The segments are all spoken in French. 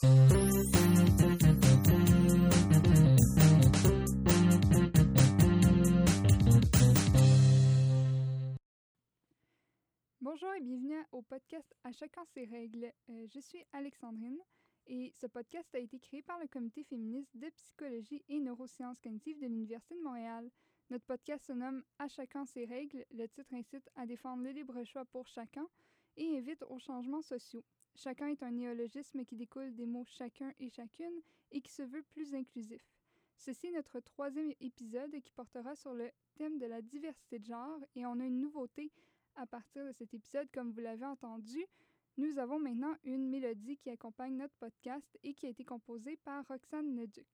Bonjour et bienvenue au podcast À chacun ses règles. Euh, je suis Alexandrine et ce podcast a été créé par le Comité féministe de psychologie et neurosciences cognitives de l'Université de Montréal. Notre podcast se nomme À chacun ses règles. Le titre incite à défendre le libre choix pour chacun et invite aux changements sociaux. Chacun est un néologisme qui découle des mots chacun et chacune et qui se veut plus inclusif. Ceci est notre troisième épisode qui portera sur le thème de la diversité de genre et on a une nouveauté à partir de cet épisode, comme vous l'avez entendu. Nous avons maintenant une mélodie qui accompagne notre podcast et qui a été composée par Roxane Neduc.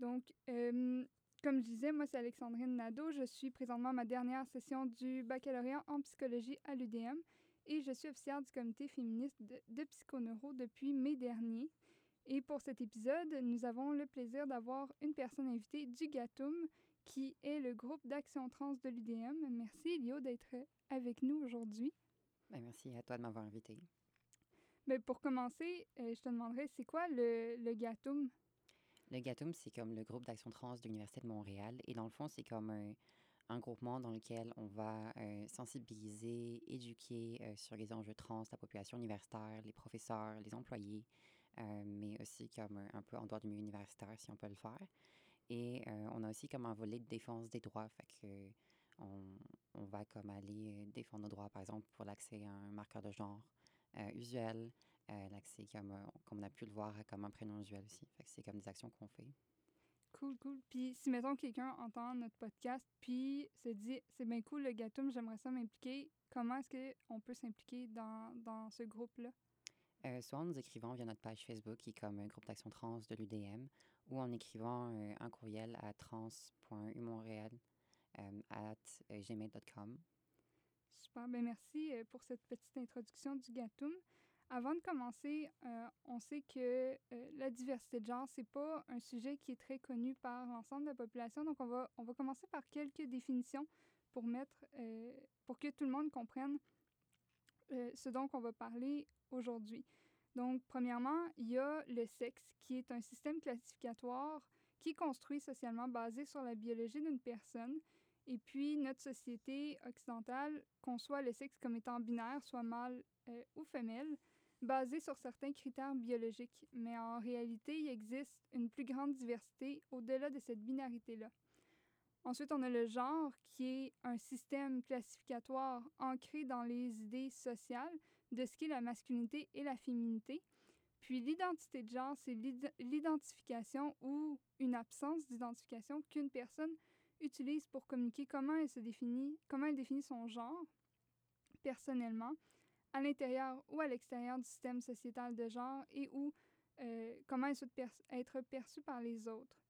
Donc, euh, comme je disais, moi c'est Alexandrine Nadeau. Je suis présentement à ma dernière session du baccalauréat en psychologie à l'UDM et je suis officière du comité féministe de, de psychoneuro depuis mai dernier. Et pour cet épisode, nous avons le plaisir d'avoir une personne invitée du GATUM, qui est le groupe d'action trans de l'UDM. Merci, Elio, d'être avec nous aujourd'hui. Ben, merci à toi de m'avoir invité. Mais pour commencer, euh, je te demanderais, c'est quoi le, le GATUM? Le GATUM, c'est comme le groupe d'action trans de l'Université de Montréal. Et dans le fond, c'est comme un, un, groupement dans lequel on va euh, sensibiliser, éduquer euh, sur les enjeux trans, la population universitaire, les professeurs, les employés, euh, mais aussi comme un, peu en dehors du milieu universitaire, si on peut le faire. Et on a aussi comme un volet de défense des droits. Fait que on, va comme aller défendre nos droits, par exemple, pour l'accès à un marqueur de genre usuel, l'accès, comme, comme on a pu le voir, comme un prénom usuel aussi. C'est comme des actions qu'on fait. Cool, cool. Puis si, mettons, quelqu'un entend notre podcast, puis se dit, c'est bien cool le Gatum, j'aimerais ça m'impliquer, comment est-ce qu'on peut s'impliquer dans, dans ce groupe-là? Euh, soit en nous écrivant via notre page Facebook, qui est comme un groupe d'action trans de l'UDM, ou en écrivant euh, un courriel à trans.umontréal euh, at gmail.com. Super, bien merci euh, pour cette petite introduction du Gatum. Avant de commencer, euh, on sait que euh, la diversité de genre, c'est pas un sujet qui est très connu par l'ensemble de la population. Donc, on va, on va commencer par quelques définitions pour mettre, euh, pour que tout le monde comprenne ce dont on va parler aujourd'hui. Donc, premièrement, il y a le sexe, qui est un système classificatoire qui est construit socialement basé sur la biologie d'une personne. Et puis, notre société occidentale conçoit le sexe comme étant binaire, soit mâle ou femelle, basé sur certains critères biologiques. Mais en réalité, il existe une plus grande diversité au-delà de cette binarité-là. Ensuite, on a le genre, qui est un système classificatoire ancré dans les idées sociales de ce qu'est la masculinité et la féminité. Puis l'identité de genre, c'est l'identification ou une absence d'identification qu'une personne utilise pour communiquer comment elle se définit, comment elle définit son genre personnellement, à l'intérieur ou à l'extérieur du système sociétal de genre et ou euh, comment être perçue par les autres.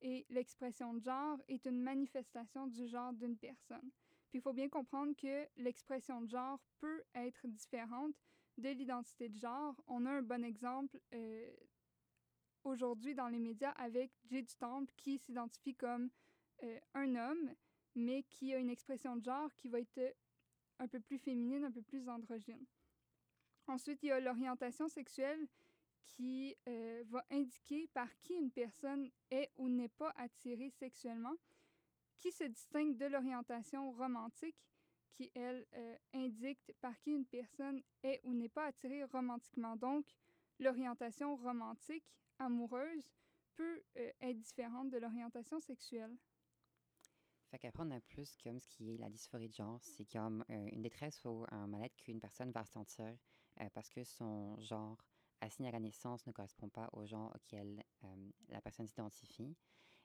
Et l'expression de genre est une manifestation du genre d'une personne. Puis il faut bien comprendre que l'expression de genre peut être différente de l'identité de genre. On a un bon exemple euh, aujourd'hui dans les médias avec Jay du Temple qui s'identifie comme euh, un homme, mais qui a une expression de genre qui va être un peu plus féminine, un peu plus androgyne. Ensuite, il y a l'orientation sexuelle qui euh, va indiquer par qui une personne est ou n'est pas attirée sexuellement, qui se distingue de l'orientation romantique, qui, elle, euh, indique par qui une personne est ou n'est pas attirée romantiquement. Donc, l'orientation romantique, amoureuse, peut euh, être différente de l'orientation sexuelle. Fait a plus comme ce qui est la dysphorie de genre. C'est comme euh, une détresse ou un mal-être qu'une personne va ressentir euh, parce que son genre assigné à la naissance ne correspond pas au genre auquel euh, la personne s'identifie.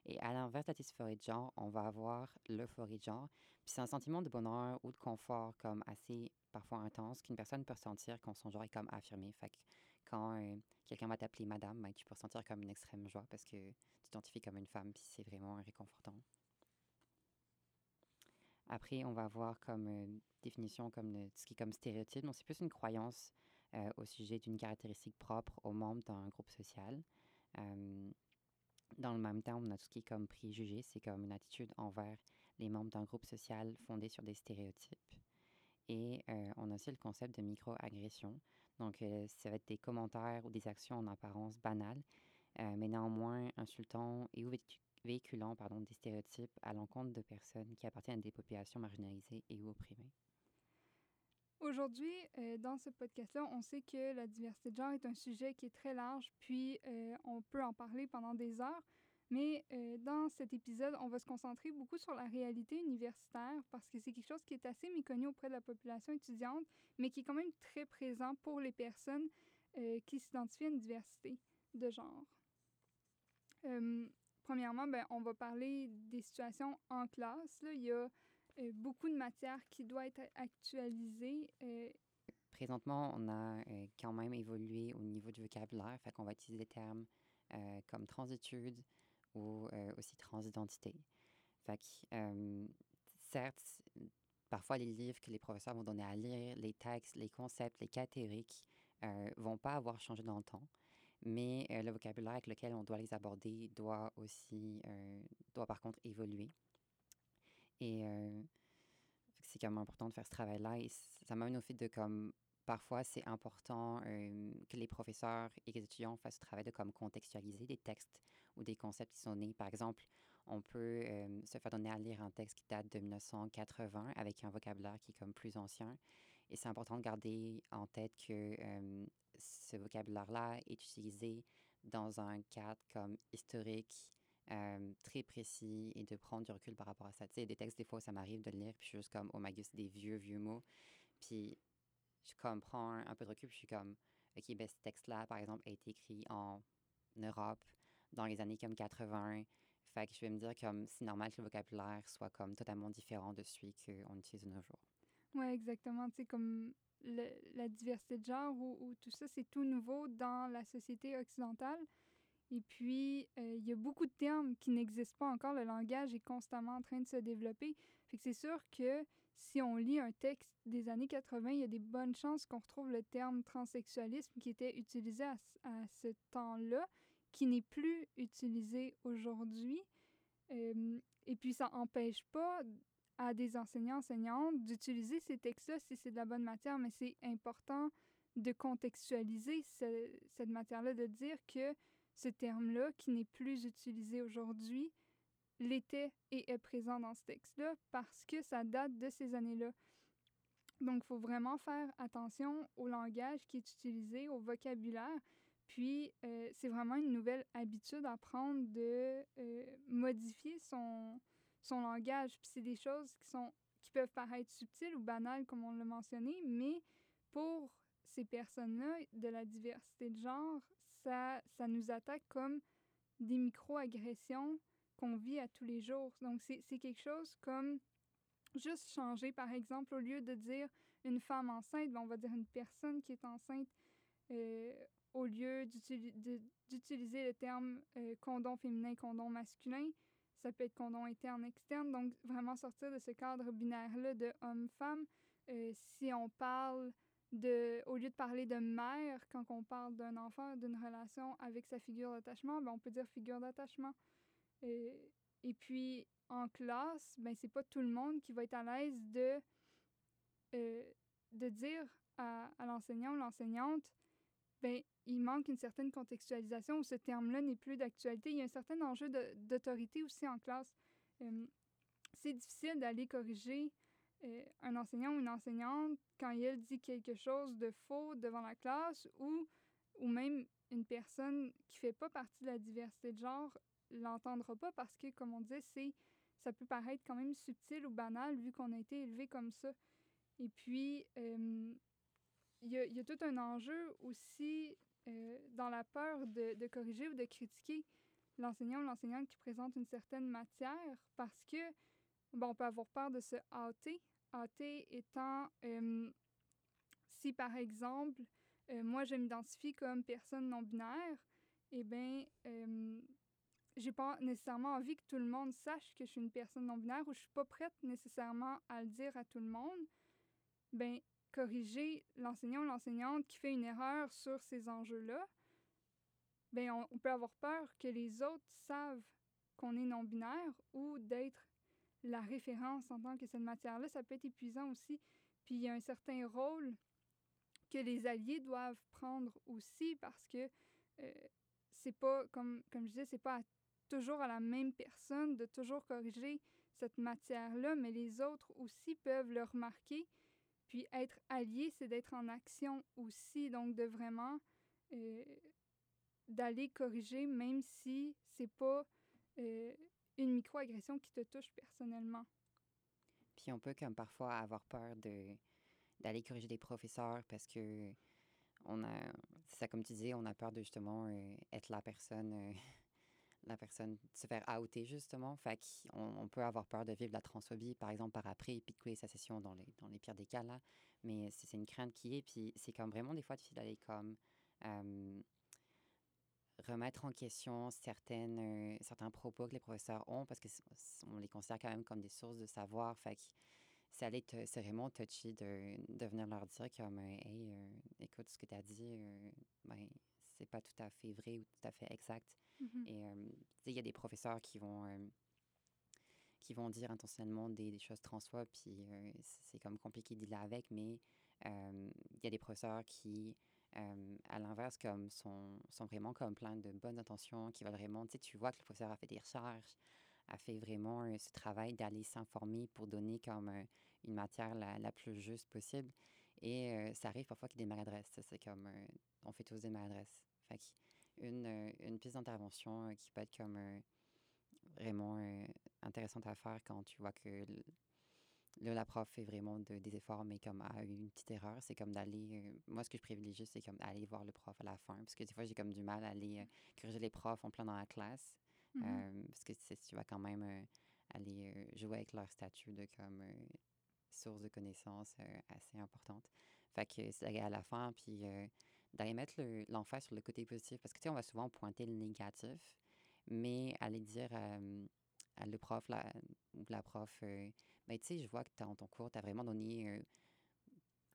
Et à l'inverse de la dysphorie de genre, on va avoir l'euphorie de genre. Puis c'est un sentiment de bonheur ou de confort comme assez parfois intense qu'une personne peut ressentir quand son genre est comme affirmé. Fait que quand euh, quelqu'un va t'appeler madame, ben, tu peux ressentir comme une extrême joie parce que tu t'identifies comme une femme, puis c'est vraiment réconfortant. Après, on va avoir comme euh, définition comme ce qui est comme stéréotype. Donc, c'est plus une croyance euh, au sujet d'une caractéristique propre aux membres d'un groupe social. Dans le même temps, on a tout ce qui est comme préjugé. C'est comme une attitude envers les membres d'un groupe social fondé sur des stéréotypes. Et euh, on a aussi le concept de microagression. Donc, ça va être des commentaires ou des actions en apparence banales, mais néanmoins insultants et ou véhiculant pardon, des stéréotypes à l'encontre de personnes qui appartiennent à des populations marginalisées et ou opprimées. Aujourd'hui, euh, dans ce podcast-là, on sait que la diversité de genre est un sujet qui est très large, puis euh, on peut en parler pendant des heures. Mais euh, dans cet épisode, on va se concentrer beaucoup sur la réalité universitaire parce que c'est quelque chose qui est assez méconnu auprès de la population étudiante, mais qui est quand même très présent pour les personnes qui s'identifient à une diversité de genre. Premièrement, ben, on va parler des situations en classe. Là. Il y a euh, beaucoup de matière qui doit être actualisée. Euh. Présentement, on a euh, quand même évolué au niveau du vocabulaire, fait qu'on va utiliser des termes comme transitude ou aussi transidentité. Fait certes, parfois les livres que les professeurs vont donner à lire, les textes, les concepts, les cas théoriques, vont pas avoir changé dans le temps mais le vocabulaire avec lequel on doit les aborder doit aussi, doit par contre évoluer. Et c'est quand même important de faire ce travail-là. Et ça m'amène au fait de comme parfois c'est important que les professeurs et les étudiants fassent ce travail de comme contextualiser des textes ou des concepts qui sont nés. Par exemple, on peut se faire donner à lire un texte qui date de 1980 avec un vocabulaire qui est comme plus ancien. Et c'est important de garder en tête que ce vocabulaire-là est utilisé dans un cadre comme historique euh, très précis et de prendre du recul par rapport à ça. Tu des textes, des fois, ça m'arrive de le lire, puis je suis juste comme, oh my god, des vieux, vieux mots. Puis je comme prends un, peu de recul, puis je suis comme, OK, ben ce texte-là, par exemple, a été écrit en Europe dans les années comme 80. Fait que je vais me dire comme c'est normal que le vocabulaire soit comme totalement différent de celui qu'on utilise de nos jours. Oui, exactement. Tu comme la diversité de genre ou, ou tout ça, c'est tout nouveau dans la société occidentale. Et puis, euh, il y a beaucoup de termes qui n'existent pas encore. Le langage est constamment en train de se développer. Fait que c'est sûr que si on lit un texte des années 80, il y a des bonnes chances qu'on retrouve le terme transsexualisme qui était utilisé à, ce temps-là, qui n'est plus utilisé aujourd'hui. Euh, et puis, ça n'empêche pas à des enseignants, enseignantes d'utiliser ces textes-là si c'est de la bonne matière, mais c'est important de contextualiser cette matière-là, de dire que ce terme-là, qui n'est plus utilisé aujourd'hui, l'était et est présent dans ce texte-là parce que ça date de ces années-là. Donc, il faut vraiment faire attention au langage qui est utilisé, au vocabulaire. Puis, euh, c'est vraiment une nouvelle habitude à prendre de euh, modifier son, son langage. Puis, c'est des choses qui, sont, qui peuvent paraître subtiles ou banales, comme on l'a mentionné, mais pour ces personnes-là de la diversité de genre, ça, ça nous attaque comme des micro-agressions qu'on vit à tous les jours. Donc, c'est quelque chose comme juste changer, par exemple, au lieu de dire une femme enceinte, ben, on va dire une personne qui est enceinte euh, au lieu d'utiliser le terme euh, condom féminin, condom masculin. Ça peut être condom interne, externe. Donc, vraiment sortir de ce cadre binaire-là de homme-femme. Euh, si on parle de, au lieu de parler de mère, quand on parle d'un enfant, d'une relation avec sa figure d'attachement, ben on peut dire figure d'attachement. Et, et, puis, en classe, ben c'est pas tout le monde qui va être à l'aise de, euh, de dire à l'enseignant ou l'enseignante, ben il manque une certaine contextualisation où ce terme-là n'est plus d'actualité. Il y a un certain enjeu d'autorité aussi en classe. C'est difficile d'aller corriger euh, un enseignant ou une enseignante quand elle dit quelque chose de faux devant la classe ou, ou même une personne qui fait pas partie de la diversité de genre l'entendra pas parce que, comme on disait, c'est ça peut paraître quand même subtil ou banal vu qu'on a été élevé comme ça. Et puis, il y, a, tout un enjeu aussi euh, dans la peur de, corriger ou de critiquer l'enseignant ou l'enseignante qui présente une certaine matière parce que bon, on peut avoir peur de se hâter. Hâter étant, euh, si par exemple, euh, moi je m'identifie comme personne non binaire, eh bien, j'ai pas nécessairement envie que tout le monde sache que je suis une personne non binaire ou je suis pas prête nécessairement à le dire à tout le monde. Ben, corriger l'enseignant ou l'enseignante qui fait une erreur sur ces enjeux-là, ben, on, peut avoir peur que les autres savent qu'on est non binaire ou d'être la référence en tant que cette matière-là, ça peut être épuisant aussi. Puis il y a un certain rôle que les alliés doivent prendre aussi parce que euh, c'est pas, comme, comme je disais, c'est pas toujours à la même personne de toujours corriger cette matière-là, mais les autres aussi peuvent le remarquer. Puis être allié, c'est d'être en action aussi, donc de vraiment euh, d'aller corriger, même si c'est pas euh, une microagression qui te touche personnellement. Puis on peut comme parfois avoir peur de d'aller corriger des professeurs parce que on a ça comme tu disais, on a peur de justement euh, être la personne euh, la personne se faire outer justement. Fait on peut avoir peur de vivre la transphobie, par exemple, par après, et puis de couler sa session dans les, dans les pires des cas, là. Mais c'est une crainte qui est, puis c'est comme vraiment des fois difficile d'aller comme remettre en question certaines, euh, certains propos que les professeurs ont parce qu'on les considère quand même comme des sources de savoir. Fait que c'est vraiment touchy de, de venir leur dire comme euh, Hey, euh, écoute, ce que tu as dit, ben, c'est pas tout à fait vrai ou tout à fait exact. Mm-hmm. Et il y a des professeurs qui vont qui vont dire intentionnellement des, choses transphobes, puis c'est comme compliqué de là avec, mais il y a des professeurs qui à l'inverse, comme sont, sont vraiment comme plein de bonnes intentions, qui veulent vraiment, tu tu vois que le professeur a fait des recherches, a fait vraiment ce travail d'aller s'informer pour donner comme une matière la, la, plus juste possible. Et ça arrive parfois qu'il y ait des maladresses. C'est comme, on fait tous des maladresses. Une, une piste d'intervention qui peut être comme vraiment intéressante à faire quand tu vois que Là, la prof fait vraiment des efforts, mais comme a eu une petite erreur, c'est comme d'aller. Euh, moi, ce que je privilégie, c'est comme d'aller voir le prof à la fin. Parce que des fois, j'ai comme du mal à aller euh, corriger les profs en plein dans la classe. Euh, parce que tu vas quand même aller jouer avec leur statut de comme source de connaissances assez importante. Fait que c'est à la fin, puis d'aller mettre l'emphase sur le côté positif. Parce que tu sais, on va souvent pointer le négatif, mais aller dire à le prof la, ou la prof ben, tu sais, je vois que dans ton cours, tu as vraiment donné euh,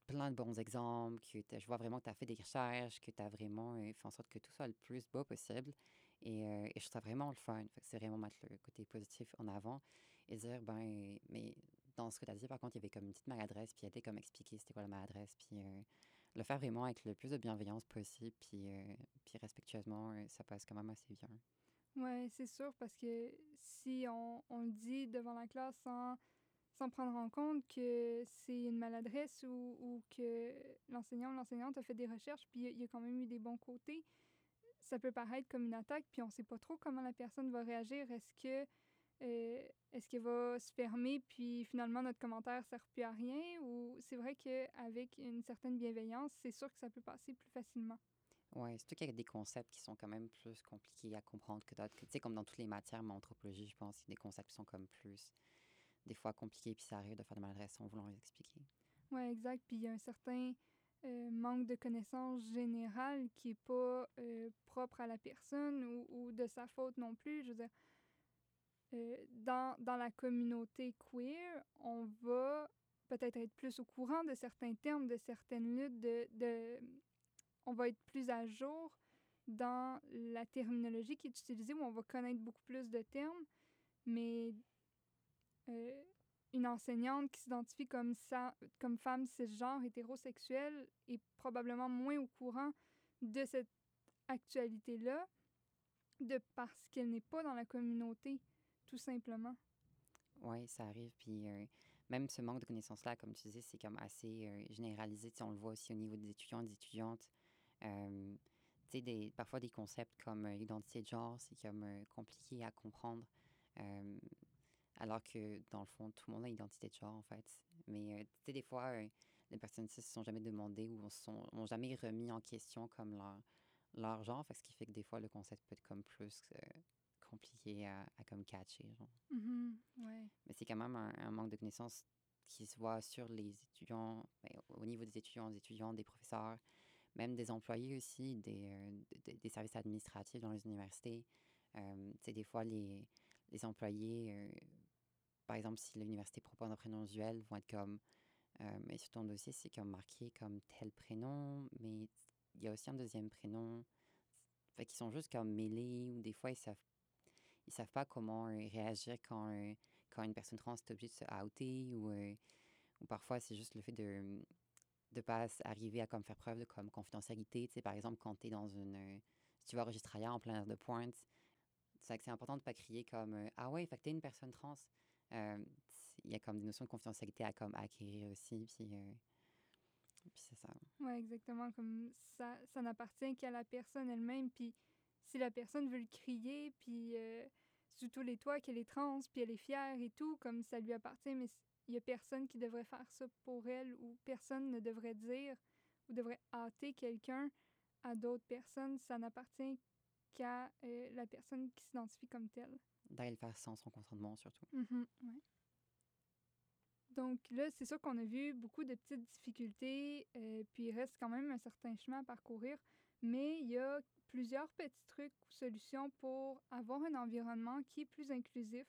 plein de bons exemples, que je vois vraiment que tu as fait des recherches, que tu as vraiment euh, fait en sorte que tout soit le plus beau possible. Et, euh, et je trouve ça vraiment le fun. C'est vraiment mettre le côté positif en avant et dire, ben, mais dans ce que tu as dit, par contre, il y avait comme une petite maladresse, puis il était comme expliquer c'était quoi la maladresse, puis le faire vraiment avec le plus de bienveillance possible, puis, puis respectueusement, ça passe quand même assez bien. Oui, c'est sûr, parce que si on, on le dit devant la classe sans sans prendre en compte que c'est une maladresse ou, ou que l'enseignant ou l'enseignante a fait des recherches, puis il y a quand même eu des bons côtés, ça peut paraître comme une attaque, puis on ne sait pas trop comment la personne va réagir. Est-ce que euh, est-ce qu'elle va se fermer, puis finalement notre commentaire ne sert plus à rien, ou c'est vrai qu'avec une certaine bienveillance, c'est sûr que ça peut passer plus facilement? Oui, surtout qu'il y a des concepts qui sont quand même plus compliqués à comprendre que d'autres. Tu sais, comme dans toutes les matières, mais en anthropologie, je pense, il y a des concepts qui sont comme plus des fois compliqué, puis ça arrive de faire des maladresses en voulant les expliquer. Oui, exact. Puis il y a un certain euh, manque de connaissances générales qui n'est pas euh, propre à la personne ou, ou, de sa faute non plus. Je veux dire, euh, dans, dans la communauté queer, on va peut-être être plus au courant de certains termes, de certaines luttes, de, de, on va être plus à jour dans la terminologie qui est utilisée, où on va connaître beaucoup plus de termes, mais euh, une enseignante qui s'identifie comme, ça, comme femme cisgenre hétérosexuelle est probablement moins au courant de cette actualité-là, de parce qu'elle n'est pas dans la communauté, tout simplement. Oui, ça arrive. Puis euh, même ce manque de connaissances-là, comme tu disais, c'est comme assez euh, généralisé. on le voit aussi au niveau des étudiants et des étudiantes. Euh, des, parfois des concepts comme l'identité de genre, c'est comme compliqué à comprendre. Alors que, dans le fond, tout le monde a une identité de genre, en fait. Mais, euh, tu sais, des fois, euh, les personnes cis se sont jamais demandées ou sont, ont jamais remis en question comme leur, leur genre. Ce qui fait que des fois, le concept peut être comme plus euh, compliqué à, à, comme catcher, genre. Mm-hmm. ouais. Mais c'est quand même un, manque de connaissances qui se voit sur les étudiants, ben, au niveau des étudiants, des étudiants, des professeurs, même des employés aussi, des, des, services administratifs dans les universités. sais, des fois, les, les employés par exemple, si l'université propose un prénom usuel, vont être comme, euh, mais sur ton dossier, c'est comme marqué comme tel prénom, mais il y a aussi un deuxième prénom. Fait qu'ils sont juste comme mêlés, ou des fois, ils savent, ils savent pas comment euh, réagir quand, euh, quand une personne trans est obligée de se outer, ou, ou parfois, c'est juste le fait de de pas arriver à comme faire preuve de comme confidentialité. Tu par exemple, quand tu es dans une. euh, si tu vas enregistrer en plein air de pointe, c'est important de pas crier comme euh, Ah ouais, fait que t'es une personne trans. Euh, Il y a comme des notions de confidentialité à comme acquérir aussi. Puis, euh, puis c'est ça. Oui, exactement. Comme ça, ça n'appartient qu'à la personne elle-même. Puis si la personne veut le crier, puis euh, sous tous les toits qu'elle est trans, puis elle est fière et tout, comme ça lui appartient, mais il n'y a personne qui devrait faire ça pour elle ou personne ne devrait dire ou devrait hâter quelqu'un à d'autres personnes. Ça n'appartient qu'à euh, la personne qui s'identifie comme telle. D'aller le faire sans son consentement, surtout. Mhm, ouais. Donc là, c'est sûr qu'on a vu beaucoup de petites difficultés, euh, puis il reste quand même un certain chemin à parcourir, mais il y a plusieurs petits trucs ou solutions pour avoir un environnement qui est plus inclusif.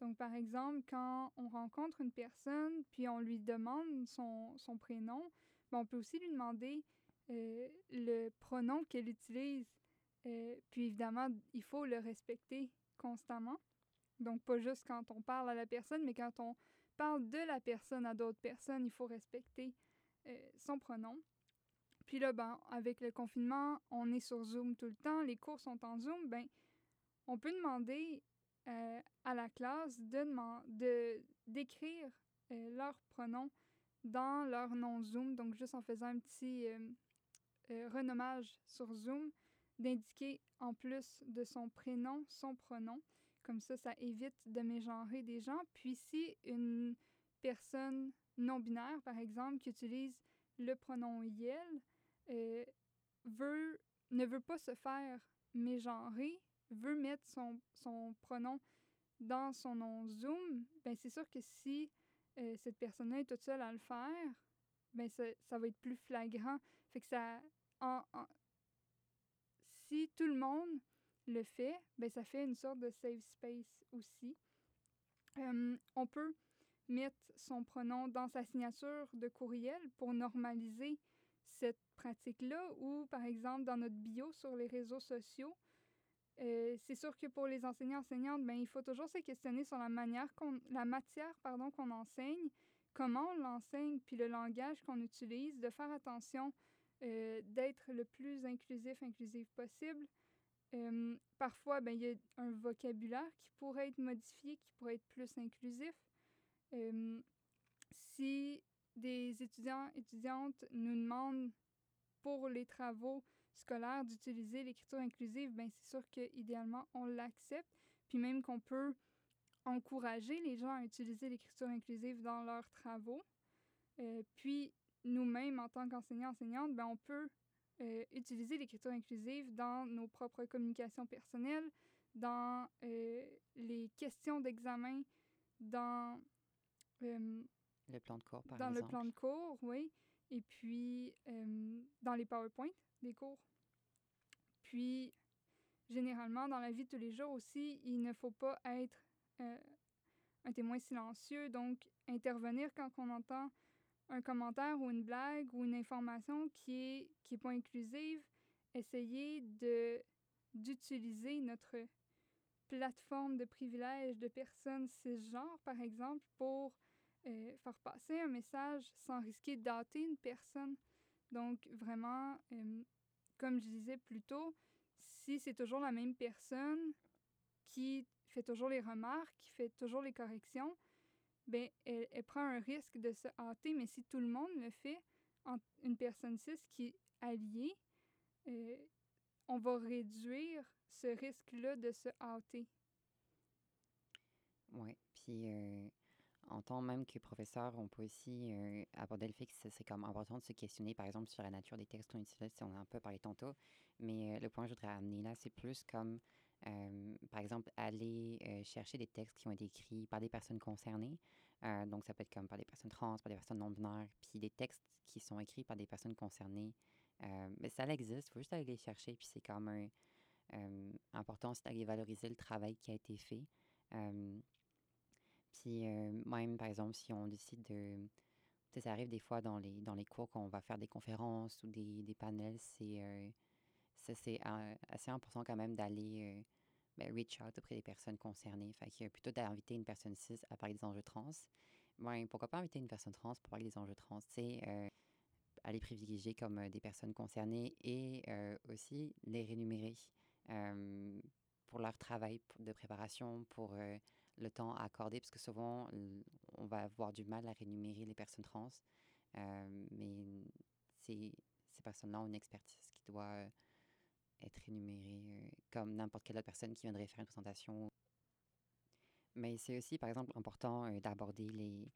Donc, par exemple, quand on rencontre une personne, puis on lui demande son, son prénom, ben, on peut aussi lui demander euh, le pronom qu'elle utilise. Euh, puis évidemment, il faut le respecter constamment. Donc, pas juste quand on parle à la personne, mais quand on parle de la personne à d'autres personnes, il faut respecter euh, son pronom. Puis là, ben, avec le confinement, on est sur Zoom tout le temps, les cours sont en Zoom, ben, on peut demander euh, à la classe de deman- de- d'écrire euh, leur pronom dans leur nom Zoom, donc juste en faisant un petit euh, euh, renommage sur Zoom, d'indiquer en plus de son prénom son pronom. Comme ça, ça évite de mégenrer des gens. Puis si une personne non binaire, par exemple, qui utilise le pronom yel, euh, veut, ne veut pas se faire mégenrer, veut mettre son, son pronom dans son nom Zoom, ben c'est sûr que si euh, cette personne-là est toute seule à le faire, ben ça, ça va être plus flagrant. Fait que ça... en- si tout le monde le fait, ben ça fait une sorte de safe space aussi. On peut mettre son pronom dans sa signature de courriel pour normaliser cette pratique-là ou, par exemple, dans notre bio sur les réseaux sociaux. Euh, c'est sûr que pour les enseignants enseignantes, ben, il faut toujours se questionner sur la manière qu'on, la matière pardon, qu'on enseigne, comment on l'enseigne, puis le langage qu'on utilise, de faire attention euh, d'être le plus inclusif, inclusif possible. Euh, parfois, ben, il y a un vocabulaire qui pourrait être modifié, qui pourrait être plus inclusif. Si des étudiants étudiantes nous demandent pour les travaux scolaires d'utiliser l'écriture inclusive, ben c'est sûr que idéalement on l'accepte, puis même qu'on peut encourager les gens à utiliser l'écriture inclusive dans leurs travaux. Euh, puis nous-mêmes en tant qu'enseignants enseignantes, ben on peut euh, utiliser l'écriture inclusive dans nos propres communications personnelles, dans euh, les questions d'examen, dans Le plan de cours, par dans exemple. le plan de cours, oui. Et puis, euh, dans les PowerPoint des cours. Puis, généralement, dans la vie de tous les jours aussi, il ne faut pas être euh, un témoin silencieux. Donc, intervenir quand on entend un commentaire ou une blague ou une information qui est, qui est pas inclusive. Essayer de d'utiliser notre plateforme de privilèges de personnes cisgenres, par exemple, pour euh, faire passer un message sans risquer de dater une personne. Donc, vraiment, euh, comme je disais plus tôt, si c'est toujours la même personne qui fait toujours les remarques, qui fait toujours les corrections, ben elle, prend un risque de se hâter. Mais si tout le monde le fait, une personne cis qui est alliée, euh, on va réduire ce risque-là de se hâter. Oui, puis en tant même que professeur, on peut aussi aborder le fait que c'est comme important de se questionner, par exemple, sur la nature des textes qu'on utilise, si on a un peu parlé tantôt. Mais le point que je voudrais amener là, c'est plus comme, par exemple, aller chercher des textes qui ont été écrits par des personnes concernées. Donc, ça peut être comme par des personnes trans, par des personnes non-binaires, puis des textes qui sont écrits par des personnes concernées. Mais ça existe, il faut juste aller les chercher, puis c'est comme important d'aller valoriser le travail qui a été fait. Puis euh, même, par exemple, si on décide de... Ça arrive des fois dans les, dans les cours qu'on va faire des conférences ou des, des panels, c'est euh, c'est euh, assez important quand même d'aller euh, ben, reach out auprès des personnes concernées. Fait que plutôt d'inviter une personne cis à parler des enjeux trans, pourquoi pas inviter une personne trans pour parler des enjeux trans? Sais, euh, les privilégier comme des personnes concernées et aussi les rémunérer pour leur travail de préparation, pour le temps à accorder, parce que souvent, on va avoir du mal à rémunérer les personnes trans. mais ces, personnes-là ont une expertise qui doit être rémunérée comme n'importe quelle autre personne qui viendrait faire une présentation. Mais c'est aussi, par exemple, important d'aborder les,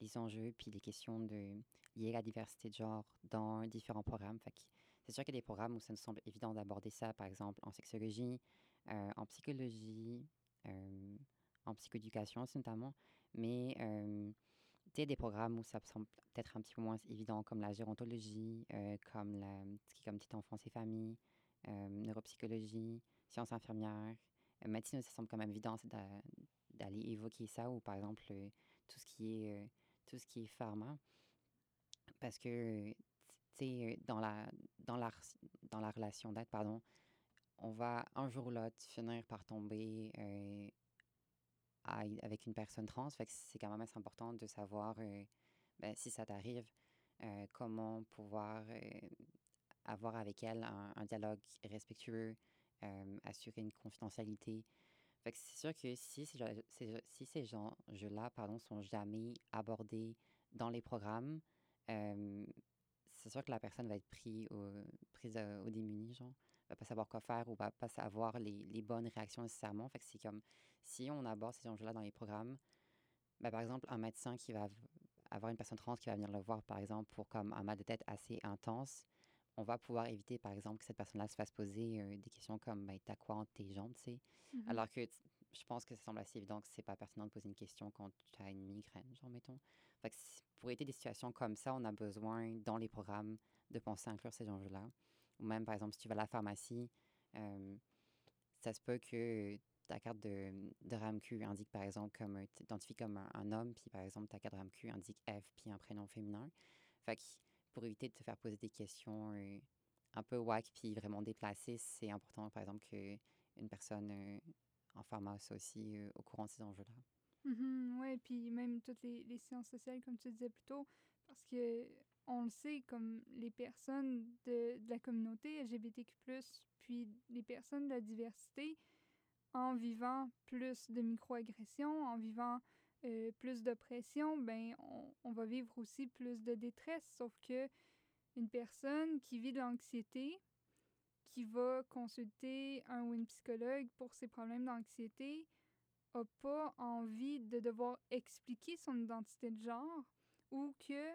les enjeux puis les questions de, liées à la diversité de genre dans différents programmes. c'est sûr qu'il y a des programmes où ça nous semble évident d'aborder ça, par exemple en sexologie, euh, en psychologie, euh, en psychoéducation notamment, mais euh, des programmes où ça semble peut-être un petit peu moins évident, comme la gérontologie, comme la, ce qui est comme petite enfance et famille, neuropsychologie, sciences infirmières, médecine, ça semble quand même évident d'aller évoquer ça, ou par exemple tout ce qui est tout ce qui est pharma. Parce que, dans la, dans, la, dans la relation d'aide, pardon, on va un jour ou l'autre finir par tomber euh, avec une personne trans. C'est quand même assez important de savoir, euh, ben, si ça t'arrive, euh, comment pouvoir avoir avec elle un, dialogue respectueux, assurer une confidentialité. C'est sûr que si ces, gens-là pardon, sont jamais abordés dans les programmes, c'est sûr que la personne va être prise au, prise au démuni, va pas savoir quoi faire ou va pas savoir les, bonnes réactions nécessairement. Comme si on aborde ces enjeux-là dans les programmes, ben, par exemple, un médecin qui va avoir une personne trans qui va venir le voir, par exemple, pour comme un mal de tête assez intense, on va pouvoir éviter, par exemple, que cette personne-là se fasse poser euh, des questions comme ben, T'as quoi entre tes jambes, tu sais? Mm-hmm. Alors que je pense que ça semble assez évident que c'est pas pertinent de poser une question quand tu as une migraine, genre, mettons. Fait que pour éviter des situations comme ça, on a besoin, dans les programmes, de penser à inclure ces enjeux-là. Ou même, par exemple, si tu vas à la pharmacie, euh, ça se peut que ta carte de, de RAMQ indique, par exemple, comme t'identifies comme un, homme, puis par exemple, ta carte de RAMQ indique F, puis un prénom féminin. Fait que pour éviter de te faire poser des questions euh, un peu whack, puis vraiment déplacées, c'est important, par exemple, qu'une personne euh, en pharma soit aussi au courant de ces enjeux-là. Mm-hmm, oui, puis même toutes les, les, sciences sociales, comme tu disais plus tôt, parce que on le sait, comme les personnes de, de, la communauté LGBTQ, puis les personnes de la diversité, en vivant plus de microagressions, en vivant euh, plus d'oppression, ben on, on, va vivre aussi plus de détresse. Sauf que une personne qui vit de l'anxiété, qui va consulter un ou une psychologue pour ses problèmes d'anxiété, a pas envie de devoir expliquer son identité de genre ou que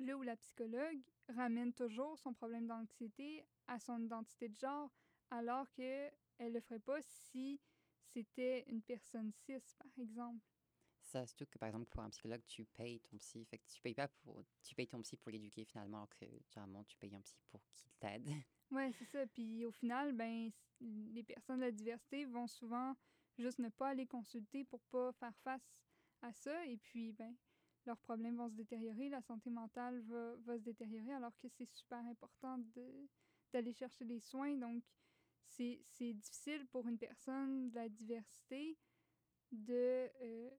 là où la psychologue ramène toujours son problème d'anxiété à son identité de genre, alors qu'elle ne le ferait pas si c'était une personne cis, par exemple. Ça, surtout que, par exemple, pour un psychologue, tu payes ton psy. Fait que tu payes pas pour... Tu payes ton psy pour l'éduquer, finalement, alors que, généralement, tu payes un psy pour qu'il t'aide. Ouais, c'est ça. Puis, au final, ben, les personnes de la diversité vont souvent juste ne pas aller consulter pour pas faire face à ça. Et puis, ben, leurs problèmes vont se détériorer, la santé mentale va, va se détériorer, alors que c'est super important d'aller chercher des soins. Donc, c'est difficile pour une personne de la diversité de euh,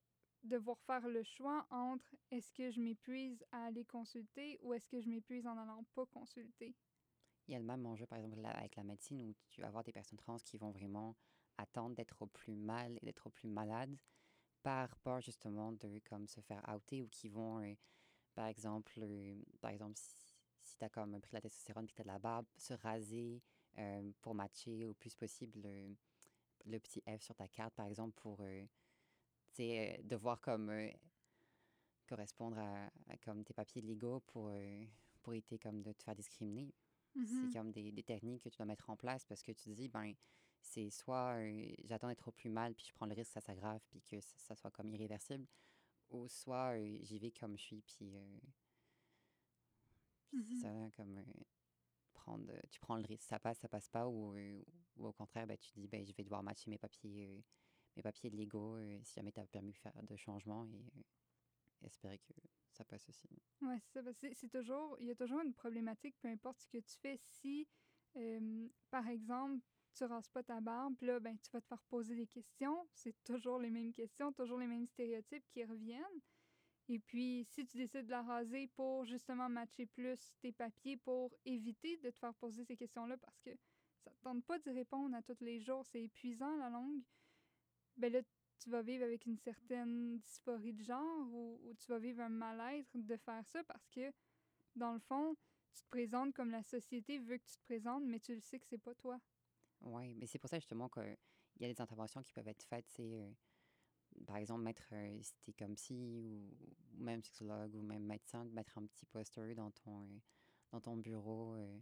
devoir faire le choix entre est-ce que je m'épuise à aller consulter ou est-ce que je m'épuise en allant pas consulter. Il y a le même enjeu, par exemple, avec la médecine, où tu vas avoir des personnes trans qui vont vraiment attendre d'être au plus mal et d'être au plus malade par peur justement de comme se faire outer ou qui vont, euh, par exemple, euh, par exemple si, si tu as comme pris la testostérone et que tu as de la barbe, se raser pour matcher au plus possible le, le, petit F sur ta carte, par exemple, pour devoir comme correspondre à, comme tes papiers légaux pour, pour éviter comme de te faire discriminer. C'est mm-hmm. comme des, des, techniques que tu dois mettre en place parce que tu te dis, ben, c'est soit j'attends d'être au plus mal, puis je prends le risque que ça s'aggrave, puis que ça, soit comme irréversible, ou soit j'y vais comme je suis, puis, mmh ça, comme prendre, tu prends le risque, ça passe, ça passe pas, ou, ou au contraire, ben, tu dis, ben, je vais devoir matcher mes papiers, mes papiers légaux, si jamais tu as permis de faire de changements, et espérer que ça passe aussi. Oui, c'est ça, c'est toujours, il y a toujours une problématique, peu importe ce que tu fais, si, par exemple, tu rases pas ta barbe, là, ben, tu vas te faire poser des questions. C'est toujours les mêmes questions, toujours les mêmes stéréotypes qui reviennent. Et puis, si tu décides de la raser pour justement matcher plus tes papiers, pour éviter de te faire poser ces questions-là, parce que ça ne tente pas d'y répondre à tous les jours, c'est épuisant la longue, ben là, tu vas vivre avec une certaine dysphorie de genre ou, tu vas vivre un mal-être de faire ça parce que, dans le fond, tu te présentes comme la société veut que tu te présentes, mais tu le sais que c'est pas toi. Oui, mais c'est pour ça justement qu'il y a des interventions qui peuvent être faites. C'est, euh, par exemple, mettre, euh, si t'es comme psy ou, ou même sexologue ou même médecin, de mettre un petit poster dans ton, euh, dans ton bureau euh,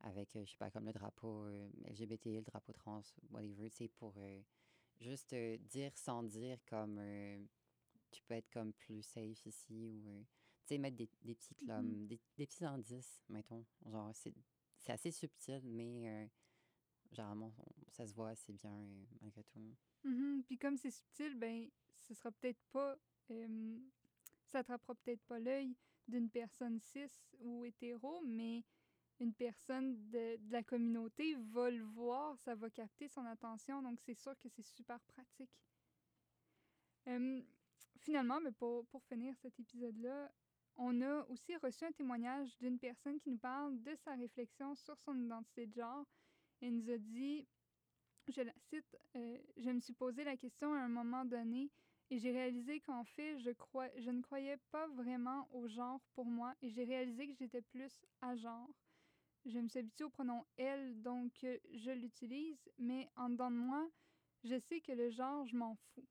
avec, euh, je sais pas, comme le drapeau LGBT, le drapeau trans, whatever, c'est pour euh, juste dire sans dire comme euh, tu peux être comme plus safe ici ou, euh, tu sais, mettre des, des petits Mhm. des, des petits indices, mettons. Genre, c'est c'est assez subtil, mais euh, généralement, ça se voit assez bien euh, malgré tout. Mhm. Puis comme c'est subtil, ben, ce sera peut-être pas. ça attrapera peut-être pas l'œil d'une personne cis ou hétéro, mais une personne de, de la communauté va le voir, ça va capter son attention, donc c'est sûr que c'est super pratique. Finalement, mais pour, pour finir cet épisode-là, on a aussi reçu un témoignage d'une personne qui nous parle de sa réflexion sur son identité de genre. Elle nous a dit je la cite, euh, Je me suis posé la question à un moment donné et j'ai réalisé qu'en fait, je, crois, je ne croyais pas vraiment au genre pour moi et j'ai réalisé que j'étais plus à genre. Je me suis habituée au pronom elle, donc euh, je l'utilise, mais en dedans de moi, je sais que le genre, je m'en fous.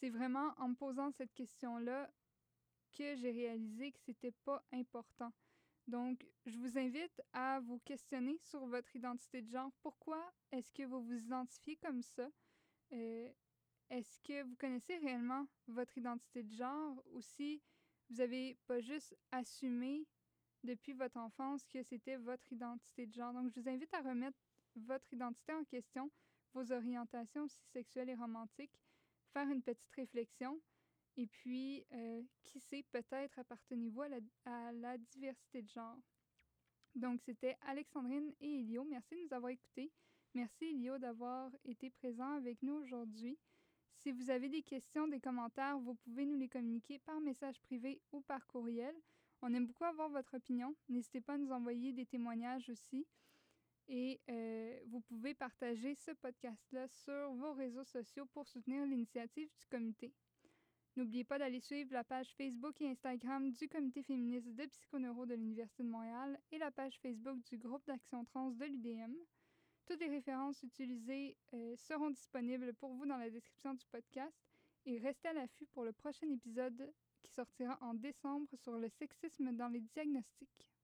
C'est vraiment en me posant cette question-là que j'ai réalisé que c'était pas important. Donc, je vous invite à vous questionner sur votre identité de genre. Pourquoi est-ce que vous vous identifiez comme ça? Euh, est-ce que vous connaissez réellement votre identité de genre ou si vous avez pas juste assumé depuis votre enfance que c'était votre identité de genre? Donc, je vous invite à remettre votre identité en question, vos orientations aussi sexuelles et romantiques, faire une petite réflexion. Et puis, euh, qui sait, peut-être appartenez-vous à la, diversité de genre. Donc, c'était Alexandrine et Elio. Merci de nous avoir écoutés. Merci, Elio, d'avoir été présent avec nous aujourd'hui. Si vous avez des questions, des commentaires, vous pouvez nous les communiquer par message privé ou par courriel. On aime beaucoup avoir votre opinion. N'hésitez pas à nous envoyer des témoignages aussi. Et euh, vous pouvez partager ce podcast-là sur vos réseaux sociaux pour soutenir l'initiative du comité. N'oubliez pas d'aller suivre la page Facebook et Instagram du Comité féministe de psychoneuro de l'Université de Montréal et la page Facebook du groupe d'action trans de l'UDM. Toutes les références utilisées euh, seront disponibles pour vous dans la description du podcast et restez à l'affût pour le prochain épisode qui sortira en décembre sur le sexisme dans les diagnostics.